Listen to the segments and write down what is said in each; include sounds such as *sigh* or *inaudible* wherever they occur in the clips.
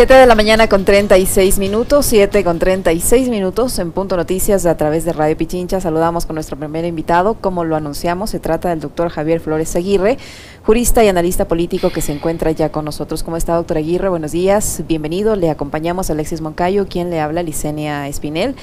7 de la mañana con 36 minutos, 7 con 36 minutos en Punto Noticias a través de Radio Pichincha. Saludamos con nuestro primer invitado. Como lo anunciamos, se trata del doctor Javier Flores Aguirre, jurista y analista político que se encuentra ya con nosotros. ¿Cómo está, doctor Aguirre? Buenos días, bienvenido. Le acompañamos a Alexis Moncayo, quien le habla, Licenia Espinel.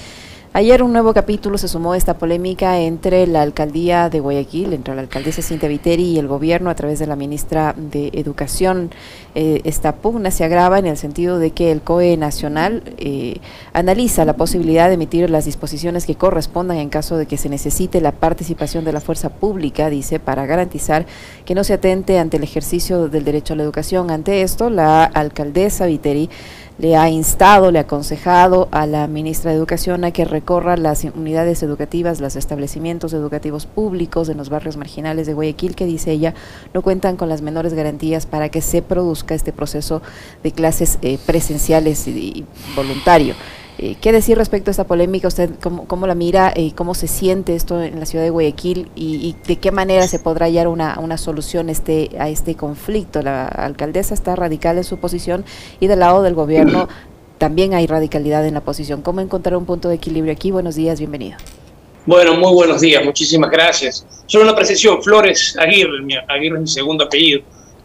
Ayer un nuevo capítulo se sumó a esta polémica entre la alcaldía de Guayaquil, entre la alcaldesa Cintia Viteri y el gobierno a través de la ministra de Educación. Eh, esta pugna se agrava en el sentido de que el COE nacional eh, analiza la posibilidad de emitir las disposiciones que correspondan en caso de que se necesite la participación de la fuerza pública, dice, para garantizar que no se atente ante el ejercicio del derecho a la educación. Ante esto, la alcaldesa Viteri le ha instado, le ha aconsejado a la ministra de Educación a que recorra las unidades educativas, los establecimientos educativos públicos en los barrios marginales de Guayaquil, que dice ella no cuentan con las menores garantías para que se produzca este proceso de clases eh, presenciales y voluntario. Eh, ¿Qué decir respecto a esta polémica? ¿Usted cómo, la mira y cómo se siente esto en la ciudad de Guayaquil y, de qué manera se podrá hallar una, una solución este, a este conflicto? La alcaldesa está radical en su posición y del lado del gobierno también hay radicalidad en la posición. ¿Cómo encontrar un punto de equilibrio aquí? Buenos días, bienvenido. Bueno, muy buenos días, muchísimas gracias. Solo una precisión, Flores Aguirre, Aguirre es mi segundo apellido,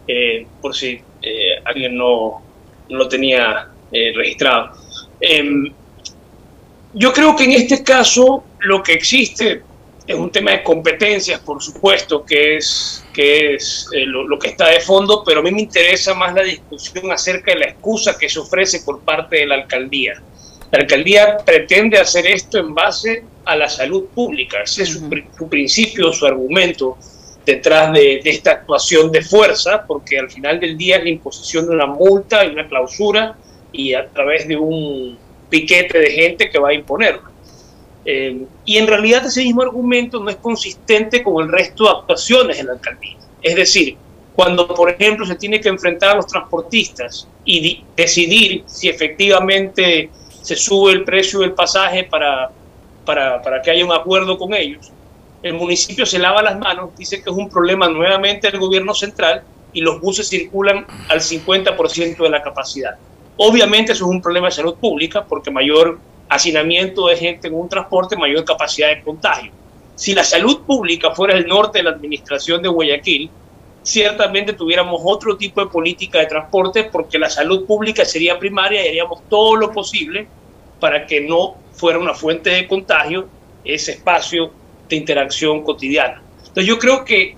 eh, por si eh, alguien no, lo tenía registrado. Em, yo creo que en este caso lo que existe es un tema de competencias, por supuesto, que es, que es eh, lo, que está de fondo, pero a mí me interesa más la discusión acerca de la excusa que se ofrece por parte de la alcaldía. La alcaldía pretende hacer esto en base a la salud pública, ese es su, principio, su argumento detrás de, de, esta actuación de fuerza, porque al final del día es la imposición de una multa y una clausura y a través de un piquete de gente que va a imponerlo. Eh, y en realidad ese mismo argumento no es consistente con el resto de actuaciones en la alcaldía. Es decir, cuando, por ejemplo, se tiene que enfrentar a los transportistas y decidir si efectivamente se sube el precio del pasaje para, para, para, que haya un acuerdo con ellos, el municipio se lava las manos, dice que es un problema nuevamente del gobierno central y los buses circulan al 50% de la capacidad. Obviamente eso es un problema de salud pública porque mayor hacinamiento de gente en un transporte, mayor capacidad de contagio. Si la salud pública fuera el norte de la administración de Guayaquil, ciertamente tuviéramos otro tipo de política de transporte porque la salud pública sería primaria y haríamos todo lo posible para que no fuera una fuente de contagio ese espacio de interacción cotidiana. Entonces yo creo que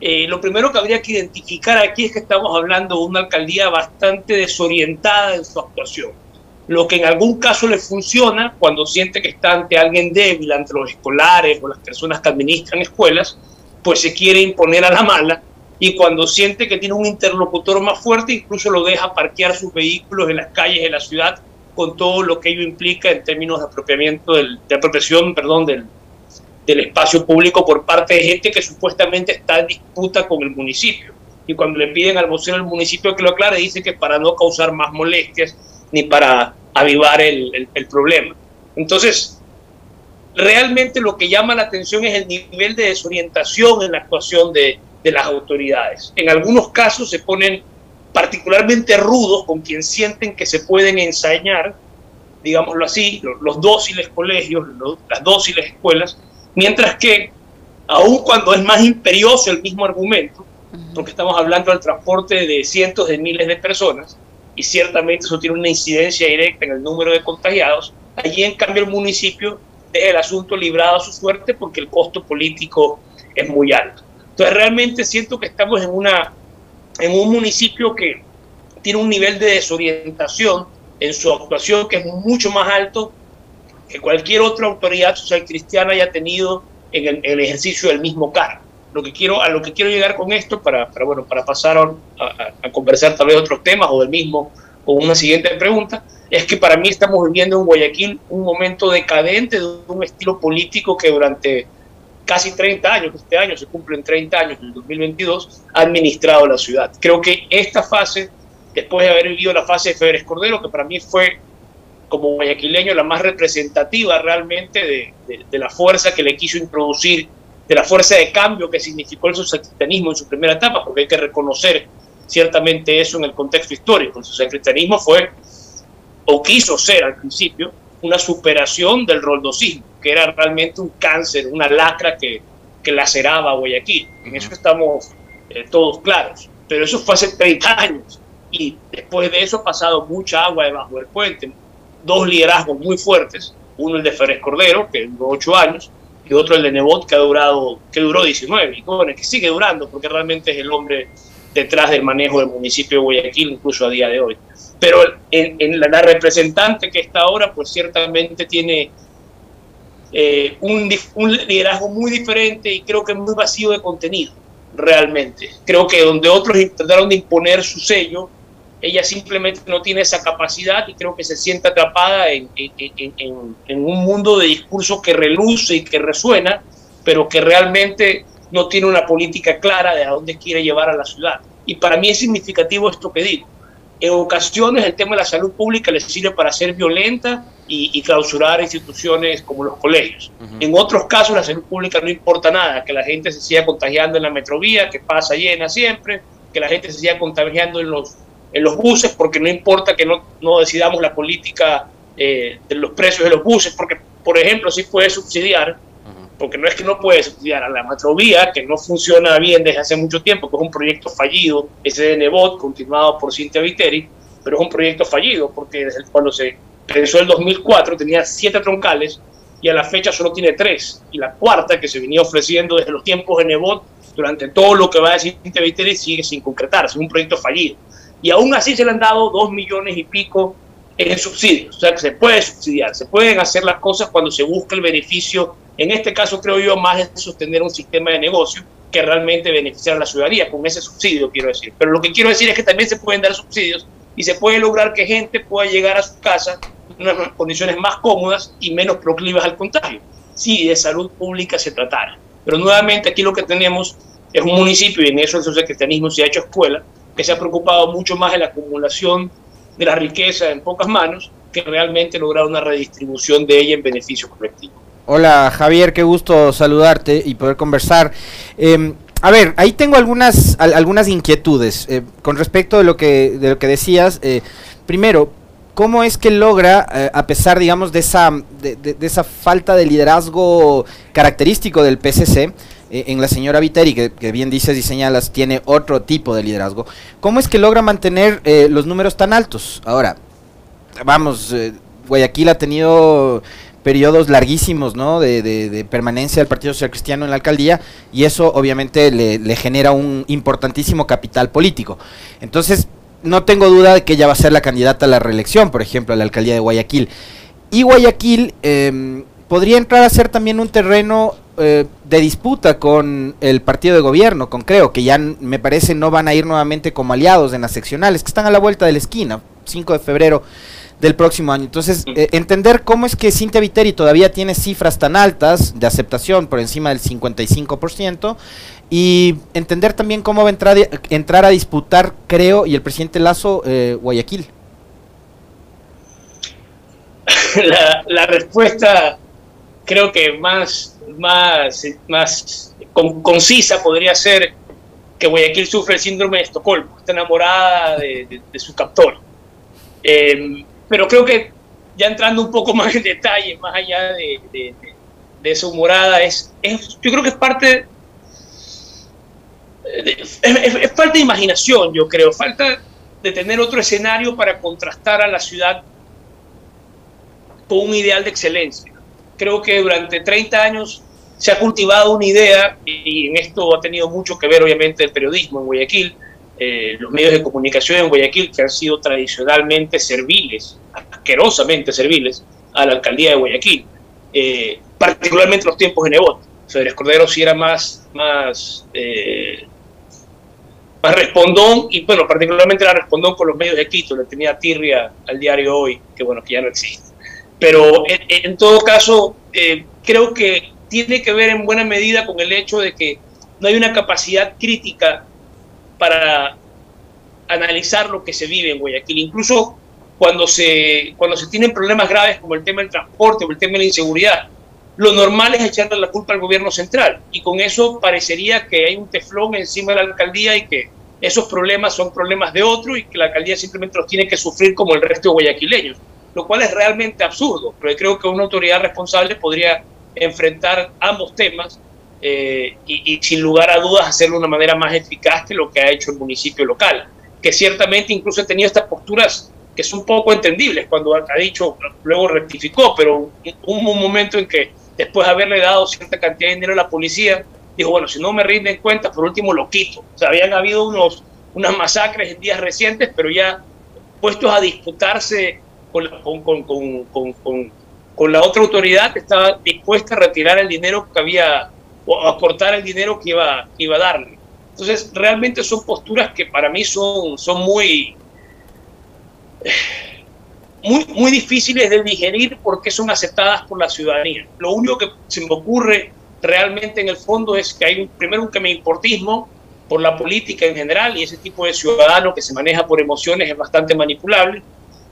eh, lo primero que habría que identificar aquí es que estamos hablando de una alcaldía bastante desorientada en su actuación. Lo que en algún caso le funciona cuando siente que está ante alguien débil, ante los escolares o las personas que administran escuelas, pues se quiere imponer a la mala y cuando siente que tiene un interlocutor más fuerte, incluso lo deja parquear sus vehículos en las calles de la ciudad con todo lo que ello implica en términos de apropiamiento de apropiación, perdón, del, del espacio público por parte de gente que supuestamente está en disputa con el municipio. Y cuando le piden al vocero del municipio que lo aclare, dice que para no causar más molestias ni para avivar el, problema. Entonces, realmente lo que llama la atención es el nivel de desorientación en la actuación de, de las autoridades. En algunos casos se ponen particularmente rudos con quien sienten que se pueden ensañar, digámoslo así, los, los dóciles colegios, las dóciles escuelas, Mientras que, aun cuando es más imperioso el mismo argumento, porque estamos hablando del transporte de cientos de miles de personas, y ciertamente eso tiene una incidencia directa en el número de contagiados, allí en cambio el municipio deja el asunto librado a su suerte porque el costo político es muy alto. Entonces realmente siento que estamos en, una, en un municipio que tiene un nivel de desorientación en su actuación que es mucho más alto que cualquier otra autoridad social cristiana haya tenido en el, ejercicio del mismo cargo. Lo que quiero, a lo que quiero llegar con esto, para, para bueno, para pasar a, conversar tal vez otros temas o del mismo, con una siguiente pregunta, es que para mí estamos viviendo en Guayaquil un momento decadente de un estilo político que durante casi 30 años, este año se cumplen 30 años, en el 2022, ha administrado la ciudad. Creo que esta fase, después de haber vivido la fase de Febres Cordero, que para mí fue como guayaquileño la más representativa realmente de, la fuerza que le quiso introducir, de la fuerza de cambio que significó el socialismo en su primera etapa, porque hay que reconocer ciertamente eso en el contexto histórico. el cristianismo fue, o quiso ser al principio, una superación del roldosismo, que era realmente un cáncer, una lacra que, que laceraba a Guayaquil. En eso estamos eh, todos claros. Pero eso fue hace 30 años y después de eso ha pasado mucha agua debajo del puente. Dos liderazgos muy fuertes, uno el de Férez Cordero, que duró 8 años, y otro el de Nebot, que, ha durado, que duró 19, y bueno, que sigue durando, porque realmente es el hombre detrás del manejo del municipio de Guayaquil, incluso a día de hoy. Pero en, la, representante que está ahora, pues ciertamente tiene eh, un, un, liderazgo muy diferente y creo que muy vacío de contenido, realmente. Creo que donde otros intentaron de imponer su sello, ella simplemente no tiene esa capacidad y creo que se siente atrapada en, en, en, un mundo de discurso que reluce y que resuena, pero que realmente no tiene una política clara de a dónde quiere llevar a la ciudad. Y para mí es significativo esto que digo. En ocasiones el tema de la salud pública le sirve para ser violenta y, clausurar instituciones como los colegios. En otros casos la salud pública no importa nada, que la gente se siga contagiando en la metrovía, que pasa llena siempre, que la gente se siga contagiando en los, en los buses, porque no importa que no, no decidamos la política eh, de los precios de los buses, porque, por ejemplo, si puede subsidiar porque no es que no puede subsidiar a la metrovía, que no funciona bien desde hace mucho tiempo, que es un proyecto fallido, ese de Nebot, continuado por Cintia Viteri, pero es un proyecto fallido, porque desde cuando se pensó el 2004 tenía siete troncales y a la fecha solo tiene tres, y la cuarta que se venía ofreciendo desde los tiempos de Nebot durante todo lo que va a decir Cintia Viteri sigue sin concretarse, es un proyecto fallido. Y aún así se le han dado dos millones y pico en subsidios, o sea que se puede subsidiar, se pueden hacer las cosas cuando se busca el beneficio en este caso creo yo más es sostener un sistema de negocio que realmente beneficiar a la ciudadanía, con ese subsidio quiero decir. Pero lo que quiero decir es que también se pueden dar subsidios y se puede lograr que gente pueda llegar a su casa en unas condiciones más cómodas y menos proclivas al contagio, si de salud pública se tratara. Pero nuevamente aquí lo que tenemos es un municipio, y en eso el socialcristianismo se ha hecho escuela, que se ha preocupado mucho más de la acumulación de la riqueza en pocas manos que realmente lograr una redistribución de ella en beneficio colectivo. Hola Javier, qué gusto saludarte y poder conversar. Em, a ver, ahí tengo algunas, algunas inquietudes eh, con respecto de lo que, de lo que decías. Eh, primero, ¿cómo es que logra, eh, a pesar, digamos, de esa, de, esa falta de liderazgo característico del PCC, en la señora Viteri, que, bien dices y señalas, tiene otro tipo de liderazgo, ¿cómo es que logra mantener los números tan altos? Ahora, vamos, Guayaquil ha tenido periodos larguísimos ¿no? de, permanencia del Partido Social Cristiano en la alcaldía y eso obviamente le, genera un importantísimo capital político. Entonces, no tengo duda de que ella va a ser la candidata a la reelección, por ejemplo, a la alcaldía de Guayaquil. Y Guayaquil em, podría entrar a ser también un terreno eh, de disputa con el partido de gobierno, con Creo, que ya me parece no van a ir nuevamente como aliados en las seccionales, que están a la vuelta de la esquina, 5 de febrero del próximo año. Entonces, eh, entender cómo es que Cintia Viteri todavía tiene cifras tan altas de aceptación por encima del 55% y entender también cómo va a entrar, entrar a disputar, creo, y el presidente Lazo, eh, Guayaquil. *laughs* La, respuesta creo que más, más, más concisa podría ser que Guayaquil sufre el síndrome de Estocolmo, está enamorada de, su captor. Eh, pero creo que ya entrando un poco *laughs* más en detalle, más allá de, de, su morada, es, es, yo creo que es parte, es, parte de imaginación, yo creo, falta de tener otro escenario para contrastar a la ciudad con un ideal de excelencia. Creo que durante 30 años se ha cultivado una idea, y en esto ha tenido mucho que ver obviamente el periodismo en Guayaquil, eh, los medios de comunicación en Guayaquil, que han sido tradicionalmente serviles, asquerosamente serviles, a la alcaldía de Guayaquil, eh, particularmente en los tiempos de Nebot. Federes Cordero sí era más, más, eh, más respondón, y bueno, particularmente era respondón con los medios de Quito, le tenía tirria al diario hoy, que bueno, que ya no existe. Pero en todo caso, creo que tiene que ver en buena medida con el hecho de que no hay una capacidad crítica para analizar lo que se vive en Guayaquil. Incluso cuando se, cuando se tienen problemas graves como el tema del transporte o el tema de la inseguridad, lo normal es echarle la culpa al gobierno central. Y con eso parecería que hay un teflón encima de la alcaldía y que esos problemas son problemas de otro y que la alcaldía simplemente los tiene que sufrir como el resto de guayaquileños, lo cual es realmente absurdo, pero creo que una autoridad responsable podría enfrentar ambos temas eh, y, y, sin lugar a dudas hacerlo de una manera más eficaz que lo que ha hecho el municipio local, que ciertamente incluso ha tenido estas posturas que son poco entendibles cuando ha dicho, luego rectificó, pero hubo un momento en que después de haberle dado cierta cantidad de dinero a la policía, dijo, bueno, si no me rinden cuentas, por último lo quito. O sea, habían habido unos, unas masacres en días recientes, pero ya puestos a disputarse con, la otra autoridad, estaba dispuesta a retirar el dinero que había, o a cortar el dinero que iba, iba a darle. Entonces, realmente son posturas que para mí son, son muy, muy, muy difíciles de digerir porque son aceptadas por la ciudadanía. Lo único que se me ocurre realmente en el fondo es que hay un, primero un que me importismo por la política en general y ese tipo de ciudadano que se maneja por emociones es bastante manipulable.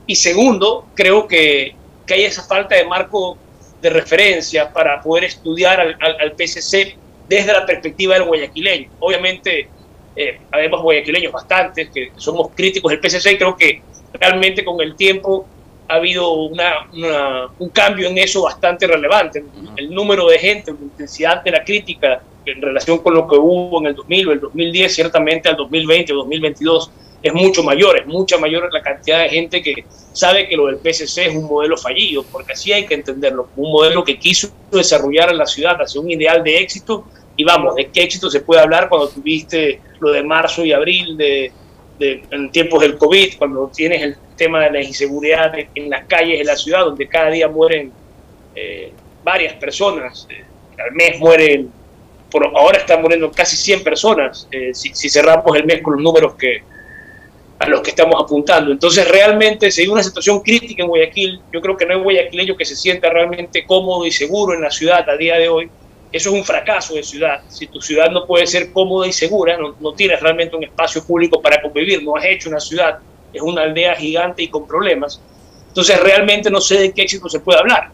Y segundo, creo que, que hay esa falta de marco de referencia para poder estudiar al, al, PCC desde la perspectiva del guayaquileño. Obviamente, eh, habemos guayaquileños bastantes que somos críticos del PCC y creo que realmente con el tiempo ha habido una, un cambio en eso bastante relevante. El número de gente, la intensidad de la crítica en relación con lo que hubo en el 2000 o el 2010, ciertamente al 2020 o 2022 es mucho mayor, es mucha mayor la cantidad de gente que sabe que lo del PSC es un modelo fallido, porque así hay que entenderlo, un modelo que quiso desarrollar en la ciudad hacia un ideal de éxito, y vamos, ¿de qué éxito se puede hablar cuando tuviste lo de marzo y abril de, en tiempos del COVID, cuando tienes el tema de la inseguridad en las calles de la ciudad, donde cada día mueren eh, varias personas, eh, al mes mueren, ahora están muriendo casi 100 personas, eh, si, cerramos el mes con los números que a los que estamos apuntando. Entonces realmente si hay una situación crítica en Guayaquil, yo creo que no hay guayaquileño que se sienta realmente cómodo y seguro en la ciudad a día de hoy, eso es un fracaso de ciudad. Si tu ciudad no puede ser cómoda y segura, no, no, tienes realmente un espacio público para convivir, no has hecho una ciudad, es una aldea gigante y con problemas. Entonces realmente no sé de qué éxito se puede hablar.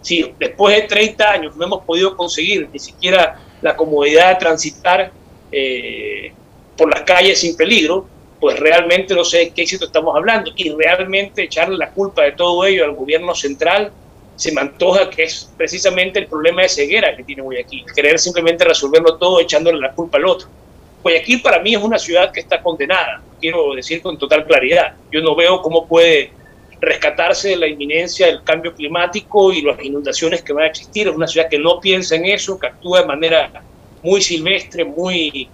Si después de 30 años no hemos podido conseguir ni siquiera la comodidad de transitar eh, por las calles sin peligro, pues realmente no sé de qué éxito estamos hablando. Y realmente echarle la culpa de todo ello al gobierno central se me antoja que es precisamente el problema de ceguera que tiene Guayaquil, querer simplemente resolverlo todo echándole la culpa al otro. Guayaquil para mí es una ciudad que está condenada, quiero decir con total claridad. Yo no veo cómo puede rescatarse de la inminencia del cambio climático y las inundaciones que van a existir. Es una ciudad que no piensa en eso, que actúa de manera muy silvestre, muy,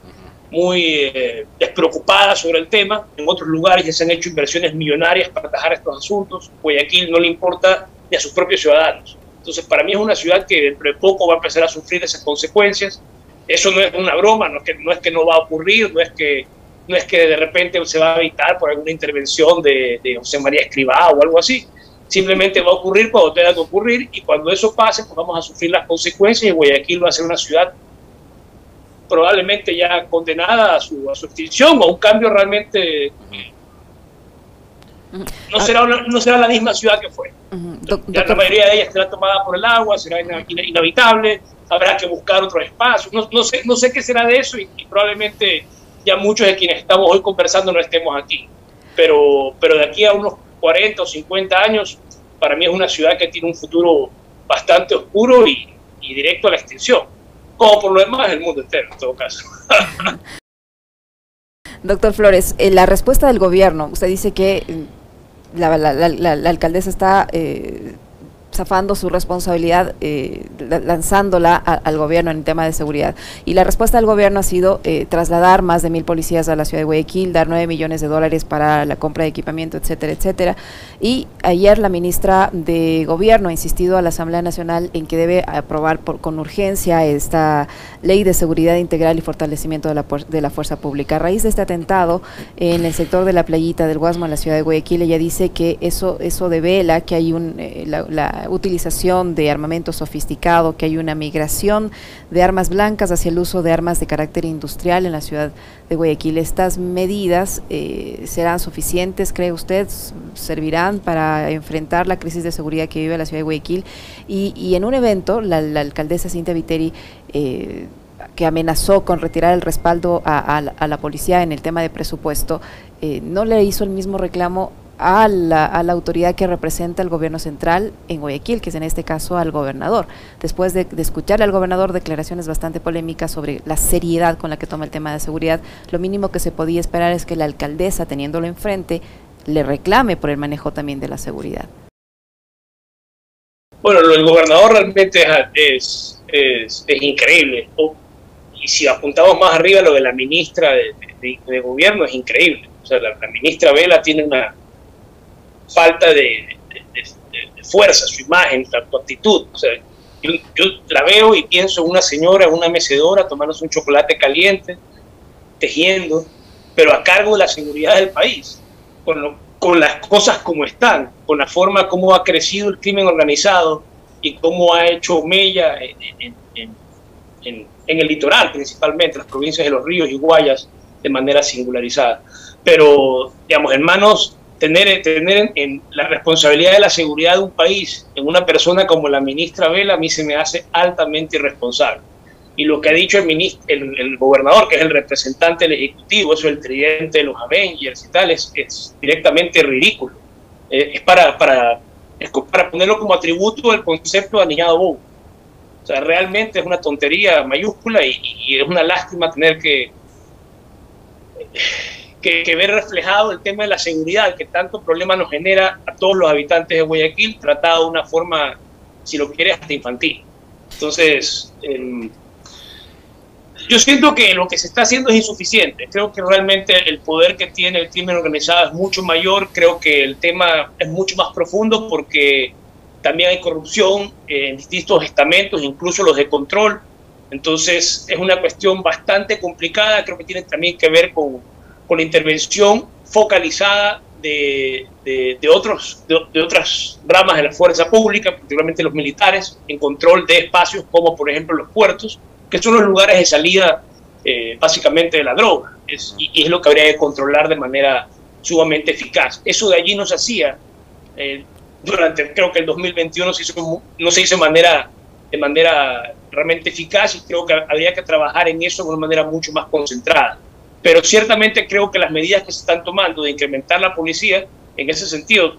muy eh, despreocupada sobre el tema. En otros lugares ya se han hecho inversiones millonarias para atajar estos asuntos. Guayaquil no le importa a sus propios ciudadanos. Entonces, para mí es una ciudad que dentro de poco va a empezar a sufrir esas consecuencias. Eso no es una broma, no es que no, es que no va a ocurrir, no es que, no es que de repente se va a evitar por alguna intervención de, de José María Escribá o algo así. Simplemente va a ocurrir cuando tenga que ocurrir y cuando eso pase, pues vamos a sufrir las consecuencias y Guayaquil va a ser una ciudad probablemente ya condenada a su, a su extinción o a un cambio realmente no será, no será la misma ciudad que fue. ya la mayoría de ellas será tomada por el agua, será inhabitable, habrá que buscar otro espacio. No, no, sé, no sé qué será de eso y, probablemente ya muchos de quienes estamos hoy conversando no estemos aquí. Pero, pero de aquí a unos 40 o 50 años, para mí es una ciudad que tiene un futuro bastante oscuro y, y directo a la extinción. Como por lo demás el mundo entero, en todo caso. *laughs* Doctor Flores, eh, la respuesta del gobierno, usted dice que la, la, la, la alcaldesa está eh, zafando su responsabilidad, eh, lanzándola al gobierno en el tema de seguridad. Y la respuesta del gobierno ha sido eh, trasladar más de mil policías a la ciudad de Guayaquil, dar nueve millones de dólares para la compra de equipamiento, etcétera, etcétera. Y ayer la ministra de Gobierno ha insistido a la Asamblea Nacional en que debe aprobar por, con urgencia esta ley de seguridad integral y fortalecimiento de la, de la fuerza pública. A raíz de este atentado en el sector de la playita del Guasmo en la ciudad de Guayaquil, ella dice que eso, eso devela que hay un, eh, utilización de armamento sofisticado, que hay una migración de armas blancas hacia el uso de armas de carácter industrial en la ciudad de Guayaquil. ¿Estas medidas eh, serán suficientes, cree usted? ¿Servirán para enfrentar la crisis de seguridad que vive la ciudad de Guayaquil? Y, en un evento, la, alcaldesa Cintia Viteri eh, que amenazó con retirar el respaldo a, la policía en el tema de presupuesto, eh, no le hizo el mismo reclamo a la, a la, autoridad que representa el gobierno central en Guayaquil, que es en este caso al gobernador. Después de, escuchar al gobernador declaraciones bastante polémicas sobre la seriedad con la que toma el tema de seguridad, lo mínimo que se podía esperar es que la alcaldesa, teniéndolo enfrente, le reclame por el manejo también de la seguridad. Bueno, el gobernador realmente es, es, es increíble. Y si apuntamos más arriba, lo de la ministra de, gobierno es increíble. O sea, la, ministra Vela tiene una falta de, fuerza, su imagen, su actitud. Yo, la veo y pienso en una señora, una mecedora, tomándose un chocolate caliente, tejiendo, pero a cargo de la seguridad del país, con, las cosas como están, con la forma como ha crecido el crimen organizado y cómo ha hecho mella en, en, el litoral, principalmente, las provincias de los ríos y Guayas, de manera singularizada. Pero, digamos, hermanos, tener, tener en, la responsabilidad de la seguridad de un país en una persona como la ministra Vela, a mí se me hace altamente irresponsable. Y lo que ha dicho el, ministro, el, gobernador, que es el representante del Ejecutivo, eso es el tridente de los Avengers y tal, es, directamente ridículo. Eh, es para, para, para ponerlo como atributo del concepto de aniñado bobo. O sea, realmente es una tontería mayúscula y, es una lástima tener que, que, ver reflejado el tema de la seguridad que tanto problema nos genera a todos los habitantes de Guayaquil, tratado de una forma, si lo quieres, hasta infantil. Entonces, em, yo siento que lo que se está haciendo es insuficiente. Creo que realmente el poder que tiene el crimen organizado es mucho mayor. Creo que el tema es mucho más profundo porque también hay corrupción en distintos estamentos, incluso los de control. Entonces es una cuestión bastante complicada, creo que tiene también que ver con, con la intervención focalizada de, de, otros, de, otras ramas de la fuerza pública, particularmente los militares, en control de espacios como por ejemplo los puertos, que son los lugares de salida eh, básicamente de la droga, es, y, es lo que habría que controlar de manera sumamente eficaz. Eso de allí no se hacía. Eh, durante creo que el 2021 se hizo, no se hizo de manera, de manera realmente eficaz y creo que habría que trabajar en eso de una manera mucho más concentrada. Pero ciertamente creo que las medidas que se están tomando de incrementar la policía, en ese sentido,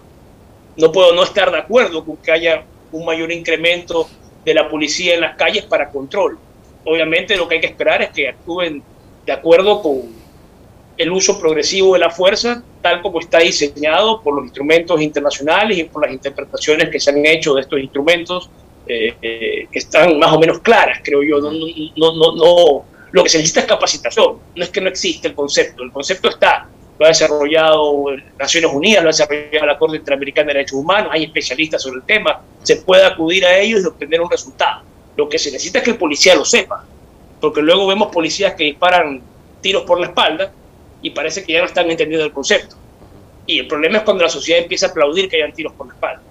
no puedo no estar de acuerdo con que haya un mayor incremento de la policía en las calles para control. Obviamente lo que hay que esperar es que actúen de acuerdo con el uso progresivo de la fuerza, tal como está diseñado por los instrumentos internacionales y por las interpretaciones que se han hecho de estos instrumentos, eh, eh, que están más o menos claras, creo yo. No, no, no, lo que se necesita es capacitación, no es que no existe el concepto, el concepto está, lo ha desarrollado Naciones Unidas, lo ha desarrollado la Corte Interamericana de Derechos Humanos, hay especialistas sobre el tema, se puede acudir a ellos y obtener un resultado. Lo que se necesita es que el policía lo sepa, porque luego vemos policías que disparan tiros por la espalda y parece que ya no están entendiendo el concepto. Y el problema es cuando la sociedad empieza a aplaudir que hayan tiros por la espalda.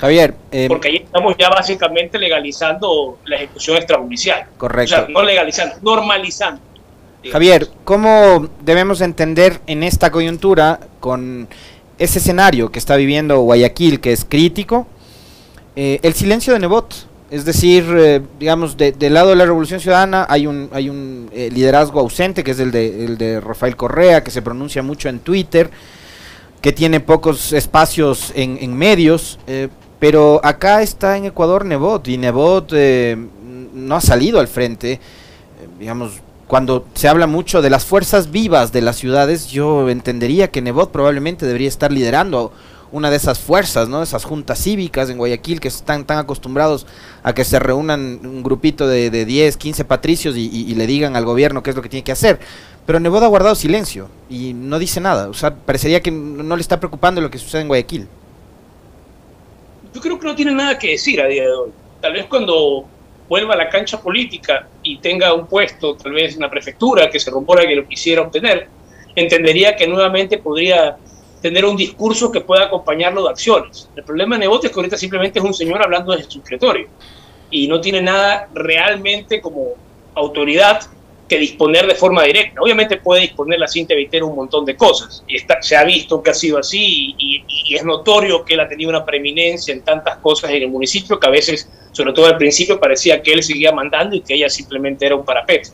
Javier. Eh, Porque ahí estamos ya básicamente legalizando la ejecución extrajudicial. Correcto. O sea, no legalizando, normalizando. Javier, ¿cómo debemos entender en esta coyuntura con ese escenario que está viviendo Guayaquil, que es crítico, eh, el silencio de Nebot? Es decir, eh, digamos, del lado de la Revolución Ciudadana hay un, hay un liderazgo ausente, que es el de, el de Rafael Correa, que se pronuncia mucho en Twitter, que tiene pocos espacios en, en medios, eh, pero acá está en Ecuador Nebot, y Nebot no ha salido al frente, digamos, cuando se habla mucho de las fuerzas vivas de las ciudades, yo entendería que Nebot probablemente debería estar liderando una de esas fuerzas, ¿no? Esas juntas cívicas en Guayaquil que están tan acostumbrados a que se reúnan un grupito de, de 10, 15 patricios y, le digan al gobierno qué es lo que tiene que hacer. Pero Nebot ha guardado silencio y no dice nada. O sea, parecería que no le está preocupando lo que sucede en Guayaquil. Yo creo que no tiene nada que decir a día de hoy. Tal vez cuando vuelva a la cancha política y tenga un puesto, tal vez en la prefectura, que se rumora que lo quisiera obtener, entendería que nuevamente podría tener un discurso que pueda acompañarlo de acciones. El problema de Nebot es que ahorita simplemente es un señor hablando desde su escritorio y no tiene nada realmente como autoridad que disponer de forma directa. Obviamente puede disponer la cinta Vitero un montón de cosas, y está, se ha visto que ha sido así, y, es notorio que él ha tenido una preeminencia en tantas cosas en el municipio que a veces, sobre todo al principio, parecía que él seguía mandando y que ella simplemente era un parapeto.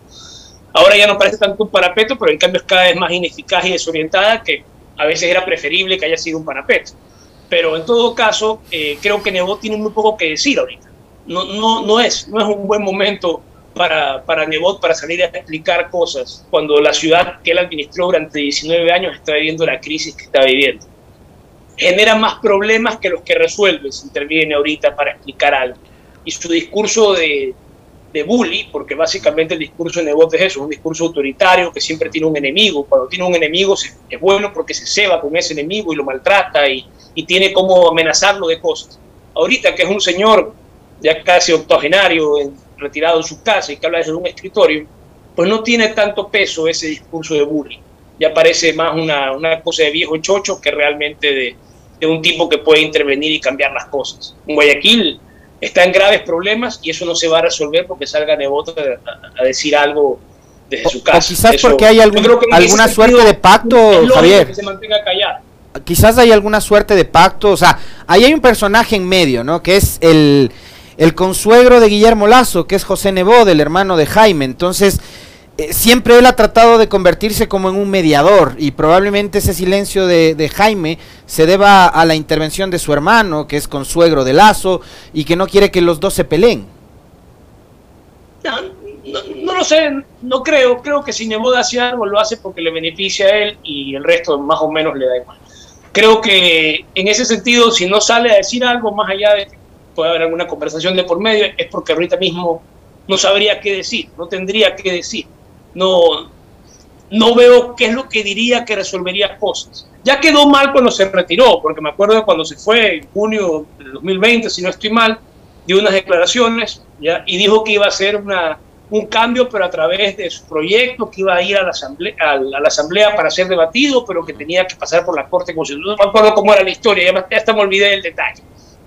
Ahora ya no parece tanto un parapeto, pero en cambio es cada vez más ineficaz y desorientada, que a veces era preferible que haya sido un parapeto. Pero en todo caso, eh, creo que Nebot tiene muy poco que decir ahorita. No, no, es, no es un buen momento para, para Nebot para salir a explicar cosas cuando la ciudad que él administró durante 19 años está viviendo la crisis que está viviendo. Genera más problemas que los que resuelve si interviene ahorita para explicar algo. Y su discurso de, de bully, porque básicamente el discurso de Nebot es eso, un discurso autoritario que siempre tiene un enemigo. Cuando tiene un enemigo es bueno porque se ceba con ese enemigo y lo maltrata y, y tiene como amenazarlo de cosas. Ahorita que es un señor ya casi octogenario, retirado en su casa y que habla desde un escritorio, pues no tiene tanto peso ese discurso de bullying. Ya parece más una, una cosa de viejo chocho que realmente de, de, un tipo que puede intervenir y cambiar las cosas. En Guayaquil está en graves problemas y eso no se va a resolver porque salga Nebot a, a decir algo desde su casa. O quizás porque hay algún, alguna suerte de pacto, Javier. Que se mantenga callado. Quizás hay alguna suerte de pacto, o sea, ahí hay un personaje en medio, ¿no? Que es el el consuegro de Guillermo Lazo, que es José Nebot, el hermano de Jaime. Entonces, eh, siempre él ha tratado de convertirse como en un mediador y probablemente ese silencio de, Jaime se deba a la intervención de su hermano, que es consuegro de Lazo y que no quiere que los dos se peleen. No, lo sé, no creo. Creo que si Nebot hace algo, lo hace porque le beneficia a él y el resto más o menos le da igual. Creo que en ese sentido, si no sale a decir algo más allá de puede haber alguna conversación de por medio, es porque ahorita mismo no sabría qué decir, no tendría qué decir. No, no veo qué es lo que diría que resolvería cosas. Ya quedó mal cuando se retiró, porque me acuerdo cuando se fue en junio del 2020, si no estoy mal, dio unas declaraciones y dijo que iba a hacer una, un cambio, pero a través de su proyecto, que iba a ir a la, asamblea, a la, asamblea para ser debatido, pero que tenía que pasar por la Corte Constitucional. No me acuerdo cómo era la historia, ya hasta me olvidé del detalle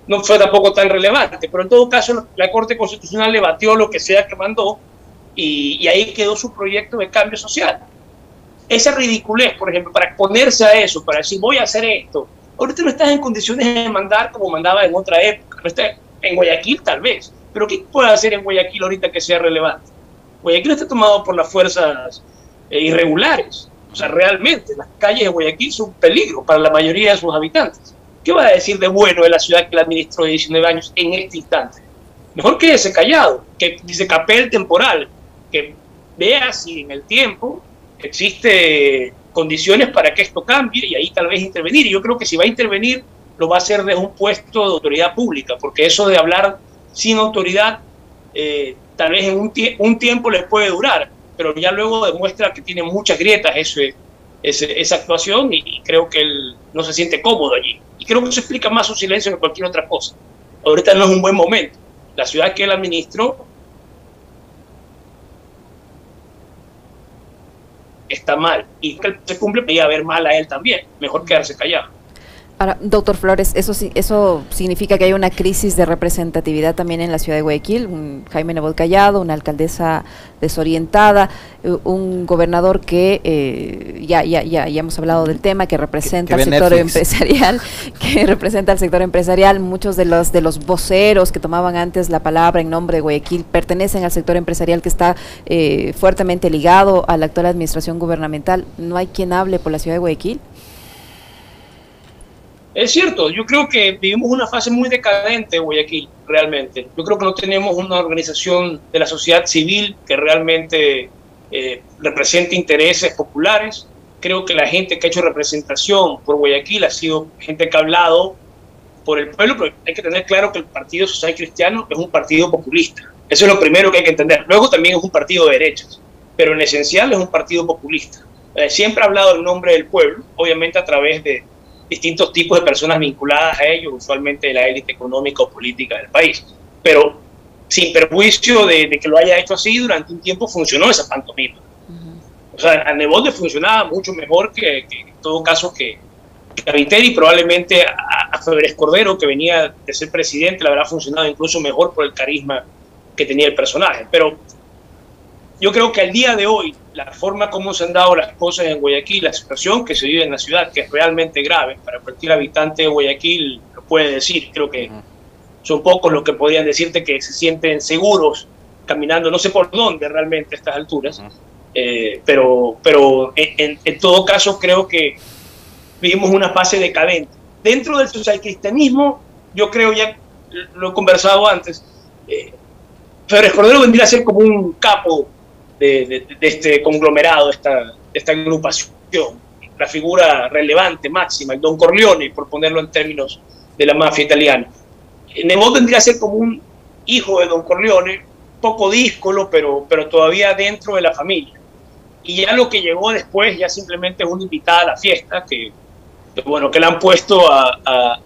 no fue tampoco tan relevante, pero en todo caso la Corte Constitucional le batió lo que sea que mandó y, ahí quedó su proyecto de cambio social. Esa ridiculez, por ejemplo, para exponerse a eso, para decir voy a hacer esto, ahorita no estás en condiciones de mandar como mandaba en otra época, no está en Guayaquil tal vez, pero ¿qué puede hacer en Guayaquil ahorita que sea relevante? Guayaquil está tomado por las fuerzas eh, irregulares, o sea, realmente las calles de Guayaquil son un peligro para la mayoría de sus habitantes. ¿Qué va a decir de bueno de la ciudad que la administró de 19 años en este instante? Mejor que ese callado, que se capee el temporal, que vea si en el tiempo existe condiciones para que esto cambie y ahí tal vez intervenir. Y yo creo que si va a intervenir, lo va a hacer desde un puesto de autoridad pública, porque eso de hablar sin autoridad, eh, tal vez en un, un, tiempo les puede durar, pero ya luego demuestra que tiene muchas grietas ese, esa actuación y creo que él no se siente cómodo allí. Y creo que eso explica más su silencio que cualquier otra cosa. Ahorita no es un buen momento. La ciudad que él administró está mal. Y que se cumple, podría ver mal a él también. Mejor quedarse callado. Ahora, doctor Flores, eso eso significa que hay una crisis de representatividad también en la ciudad de Guayaquil, un Jaime Nebot Callado, una alcaldesa desorientada, un gobernador que eh, ya, ya, ya, ya hemos hablado del tema, que representa al sector empresarial, *laughs* que representa al sector empresarial, muchos de los de los voceros que tomaban antes la palabra en nombre de Guayaquil pertenecen al sector empresarial que está eh, fuertemente ligado a la actual administración gubernamental. ¿No hay quien hable por la ciudad de Guayaquil? Es cierto, yo creo que vivimos una fase muy decadente Guayaquil, realmente. Yo creo que no tenemos una organización de la sociedad civil que realmente eh, represente intereses populares. Creo que la gente que ha hecho representación por Guayaquil ha sido gente que ha hablado por el pueblo, pero hay que tener claro que el Partido Social Cristiano es un partido populista. Eso es lo primero que hay que entender. Luego también es un partido de derechas, pero en esencial es un partido populista. Eh, siempre ha hablado en nombre del pueblo, obviamente a través de distintos tipos de personas vinculadas a ellos, usualmente de la élite económica o política del país. Pero sin perjuicio de, que lo haya hecho así, durante un tiempo funcionó esa pantomima. O sea, a Nebot le funcionaba mucho mejor que, en todo caso que, a Viteri, probablemente a, a Febres Cordero, que venía de ser presidente, le habrá funcionado incluso mejor por el carisma que tenía el personaje. Pero yo creo que al día de hoy, la forma como se han dado las cosas en Guayaquil, la situación que se vive en la ciudad, que es realmente grave, para cualquier habitante de Guayaquil lo puede decir, creo que son pocos los que podrían decirte que se sienten seguros caminando, no sé por dónde realmente a estas alturas, eh, pero, pero en, todo caso creo que vivimos una fase decadente. Dentro del socialcristianismo, yo creo ya, lo he conversado antes, eh, Férez Cordero vendría a ser como un capo de, este conglomerado, esta, esta agrupación, la figura relevante, máxima, el Don Corleone, por ponerlo en términos de la mafia italiana. Nebot vendría a ser como un hijo de Don Corleone, poco díscolo, pero, pero todavía dentro de la familia. Y ya lo que llegó después ya simplemente es una invitada a la fiesta que, bueno, que la han puesto a,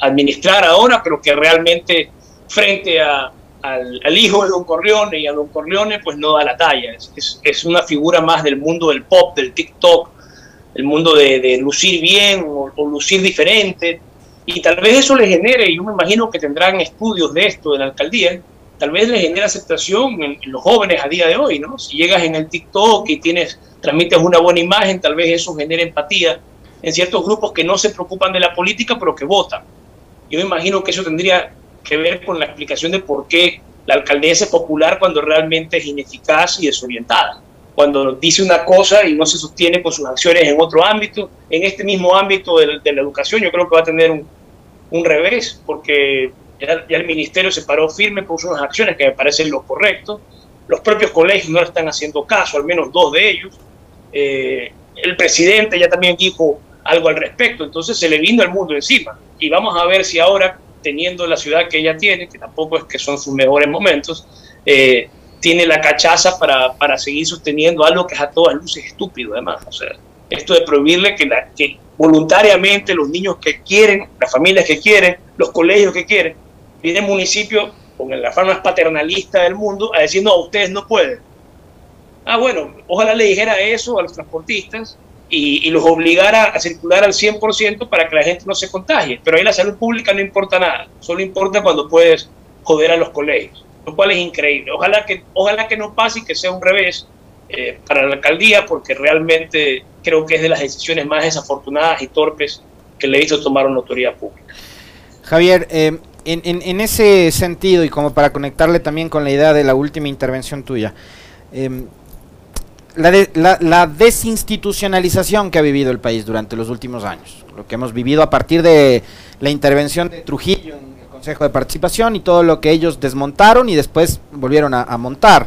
administrar ahora, pero que realmente frente a, al, hijo de Don Corleone y a Don Corleone pues no da la talla. Es, es, una figura más del mundo del pop, del TikTok, el mundo de, lucir bien o, lucir diferente. Y tal vez eso le genere, yo me imagino que tendrán estudios de esto en la alcaldía, tal vez le genera aceptación en, los jóvenes a día de hoy, ¿no? Si llegas en el TikTok y tienes, transmites una buena imagen, tal vez eso genere empatía en ciertos grupos que no se preocupan de la política, pero que votan. Yo me imagino que eso tendría que ver con la explicación de por qué la alcaldesa es popular cuando realmente es ineficaz y desorientada. Cuando dice una cosa y no se sostiene con sus acciones en otro ámbito, en este mismo ámbito de, la educación, yo creo que va a tener un, un revés, porque ya, el ministerio se paró firme, puso unas acciones que me parecen lo correcto. Los propios colegios no están haciendo caso, al menos dos de ellos. Eh, el presidente ya también dijo algo al respecto, entonces se le vino el mundo encima. Y vamos a ver si ahora, teniendo la ciudad que ella tiene, que tampoco es que son sus mejores momentos, eh, tiene la cachaza para, para, seguir sosteniendo algo que es a todas luces estúpido, además. O sea, esto de prohibirle que, la, que voluntariamente los niños que quieren, las familias que quieren, los colegios que quieren, viene el municipio con la forma más paternalista del mundo a decir, no, ustedes no pueden. Ah, bueno, ojalá le dijera eso a los transportistas y, los obligara a circular al 100% para que la gente no se contagie. Pero ahí la salud pública no importa nada, solo importa cuando puedes joder a los colegios, lo cual es increíble. Ojalá que, ojalá que no pase y que sea un revés eh, para la alcaldía, porque realmente creo que es de las decisiones más desafortunadas y torpes que le hizo tomar una autoridad pública. Javier, eh, en, ese sentido, y como para conectarle también con la idea de la última intervención tuya, em, la, desinstitucionalización que ha vivido el país durante los últimos años, lo que hemos vivido a partir de la intervención de Trujillo en el Consejo de Participación y todo lo que ellos desmontaron y después volvieron a, montar.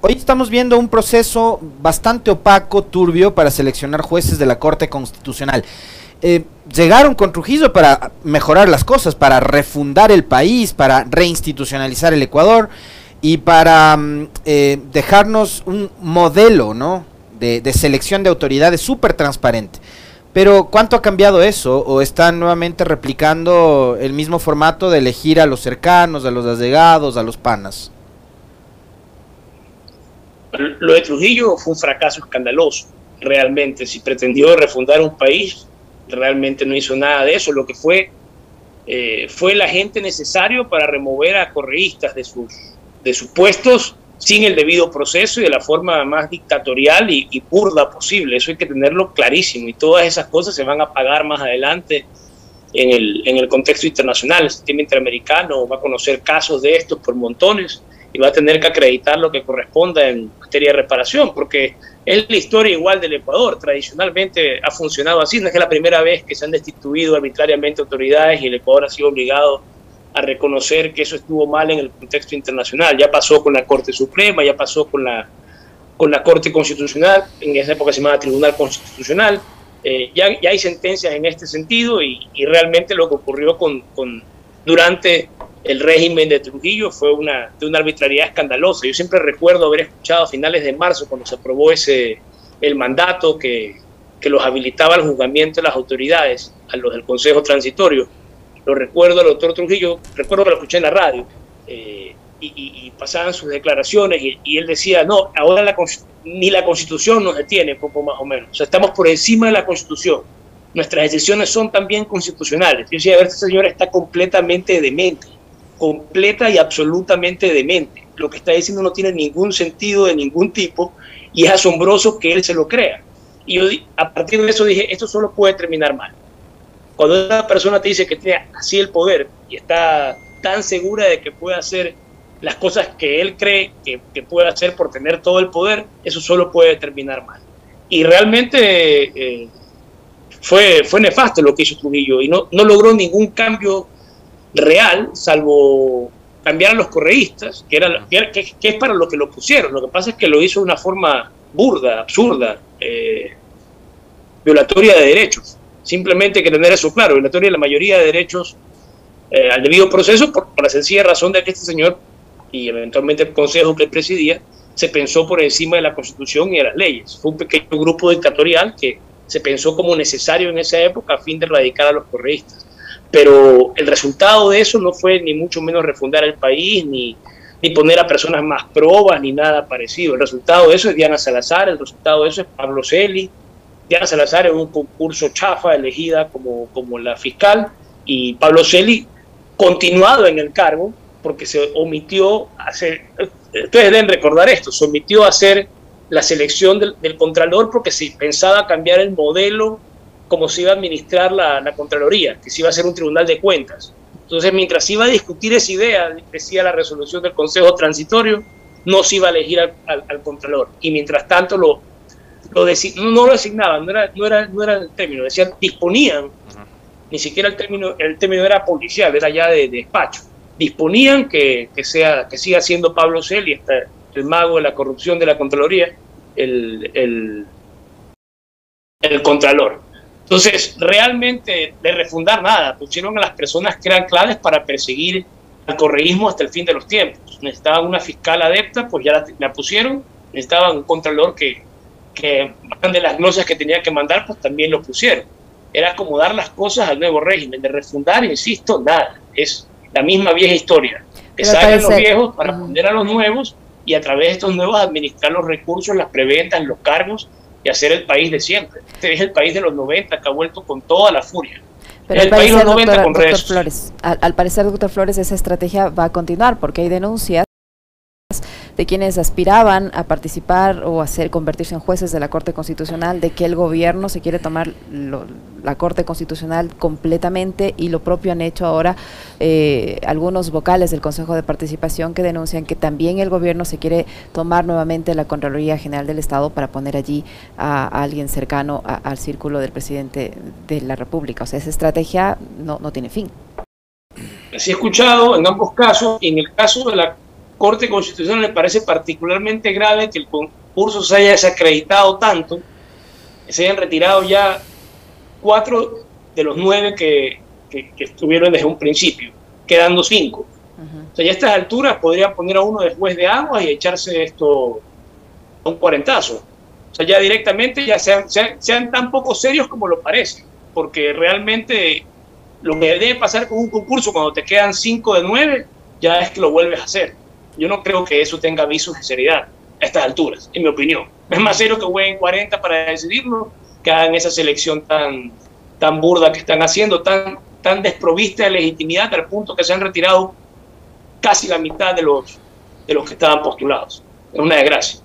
Hoy estamos viendo un proceso bastante opaco, turbio, para seleccionar jueces de la Corte Constitucional. Eh, llegaron con Trujillo para mejorar las cosas, para refundar el país, para reinstitucionalizar el Ecuador y para mm, eh, dejarnos un modelo ¿no? de, selección de autoridades súper transparente. Pero ¿cuánto ha cambiado eso? ¿O están nuevamente replicando el mismo formato de elegir a los cercanos, a los allegados, a los panas? Lo de Trujillo fue un fracaso escandaloso, realmente. Si pretendió refundar un país, realmente no hizo nada de eso. Lo que fue eh, fue el agente necesario para remover a correístas de sus, de sus puestos sin el debido proceso y de la forma más dictatorial y, y, burda posible. Eso hay que tenerlo clarísimo y todas esas cosas se van a pagar más adelante en el, en el contexto internacional. El sistema interamericano va a conocer casos de estos por montones y va a tener que acreditar lo que corresponda en materia de reparación, porque es la historia igual del Ecuador. Tradicionalmente ha funcionado así. No es que la primera vez que se han destituido arbitrariamente autoridades y el Ecuador ha sido obligado a reconocer que eso estuvo mal en el contexto internacional. Ya pasó con la Corte Suprema, ya pasó con la, con la Corte Constitucional, en esa época se llamaba Tribunal Constitucional. Eh, ya, ya, hay sentencias en este sentido y, y realmente lo que ocurrió con, con, durante el régimen de Trujillo fue una, de una arbitrariedad escandalosa. Yo siempre recuerdo haber escuchado a finales de marzo, cuando se aprobó ese, el mandato que, que los habilitaba al juzgamiento de las autoridades, a los del Consejo Transitorio. Lo recuerdo al doctor Trujillo, recuerdo que lo escuché en la radio, eh, y, pasaban sus declaraciones, y, él decía, no, ahora ni la Constitución nos detiene, poco más o menos. O sea, estamos por encima de la Constitución. Nuestras decisiones son también constitucionales. Yo decía, a ver, este señor está completamente demente completa y absolutamente demente. Lo que está diciendo no tiene ningún sentido de ningún tipo y es asombroso que él se lo crea. Y yo a partir de eso dije, esto solo puede terminar mal. Cuando una persona te dice que tiene así el poder y está tan segura de que puede hacer las cosas que él cree que, puede hacer por tener todo el poder, eso solo puede terminar mal. Y realmente eh, fue, fue nefasto lo que hizo Trujillo y no, no logró ningún cambio real, salvo cambiar a los correístas, que, era, que, es para lo que lo pusieron. Lo que pasa es que lo hizo de una forma burda, absurda, eh, violatoria de derechos. Simplemente que tener eso claro, violatoria de la mayoría de derechos eh, al debido proceso por, la sencilla razón de que este señor y eventualmente el consejo que presidía se pensó por encima de la constitución y de las leyes. Fue un pequeño grupo dictatorial que se pensó como necesario en esa época a fin de erradicar a los correístas. Pero el resultado de eso no fue ni mucho menos refundar el país, ni, ni poner a personas más probas, ni nada parecido. El resultado de eso es Diana Salazar, el resultado de eso es Pablo Celi. Diana Salazar en un concurso chafa elegida como, como la fiscal y Pablo Celi continuado en el cargo porque se omitió hacer, ustedes deben recordar esto, se omitió hacer la selección del, Contralor porque se pensaba cambiar el modelo cómo se iba a administrar la, la, Contraloría, que se iba a hacer un tribunal de cuentas. Entonces, mientras iba a discutir esa idea, decía la resolución del Consejo Transitorio, no se iba a elegir al, al, Contralor. Y mientras tanto lo, lo no, lo designaban, no era, no, era, no era el término, decían disponían, ni siquiera el término, el término era policial, era ya de, despacho. Disponían que, que, sea, que siga siendo Pablo Celi, este, el mago de la corrupción de la Contraloría, el, el, el Contralor. Entonces, realmente de refundar nada, pusieron a las personas que eran claves para perseguir al correísmo hasta el fin de los tiempos. Necesitaban una fiscal adepta, pues ya la, pusieron, necesitaban un contralor que, que de las glosas que tenía que mandar, pues también lo pusieron. Era acomodar las cosas al nuevo régimen, de refundar, insisto, nada, es la misma vieja historia. Que salgan los viejos para poner a los nuevos y a través de estos nuevos administrar los recursos, las preventas, los cargos y hacer el país de siempre. Este es el país de los 90 que ha vuelto con toda la furia. Pero el país de los 90 con doctor Flores, al, parecer, doctor Flores, esa estrategia va a continuar porque hay denuncias de quienes aspiraban a participar o a ser, convertirse en jueces de la Corte Constitucional, de que el gobierno se quiere tomar la Corte Constitucional completamente y lo propio han hecho ahora eh, algunos vocales del Consejo de Participación que denuncian que también el gobierno se quiere tomar nuevamente la Contraloría General del Estado para poner allí a, alguien cercano al círculo del presidente de la República. O sea, esa estrategia no, no tiene fin. Así he escuchado en ambos casos, en el caso de la Corte Constitucional le parece particularmente grave que el concurso se haya desacreditado tanto, que se hayan retirado ya cuatro de los nueve que, estuvieron desde un principio, quedando cinco. O sea, ya a estas alturas podrían poner a uno de juez de agua y echarse esto a un cuarentazo. O sea, ya directamente ya sean, sean, sean tan poco serios como lo parece, porque realmente lo que debe pasar con un concurso cuando te quedan cinco de nueve ya es que lo vuelves a hacer. Yo no creo que eso tenga avisos de seriedad a estas alturas, en mi opinión. Es más serio que jueguen 40 para decidirlo, que hagan esa selección tan, tan burda que están haciendo, tan, tan desprovista de legitimidad al punto que se han retirado casi la mitad de los, de los que estaban postulados. Es una desgracia.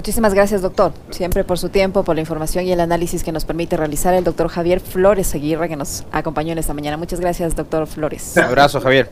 Muchísimas gracias, doctor, siempre por su tiempo, por la información y el análisis que nos permite realizar el doctor Javier Flores Aguirre, que nos acompañó en esta mañana. Muchas gracias, doctor Flores. Un abrazo, Javier.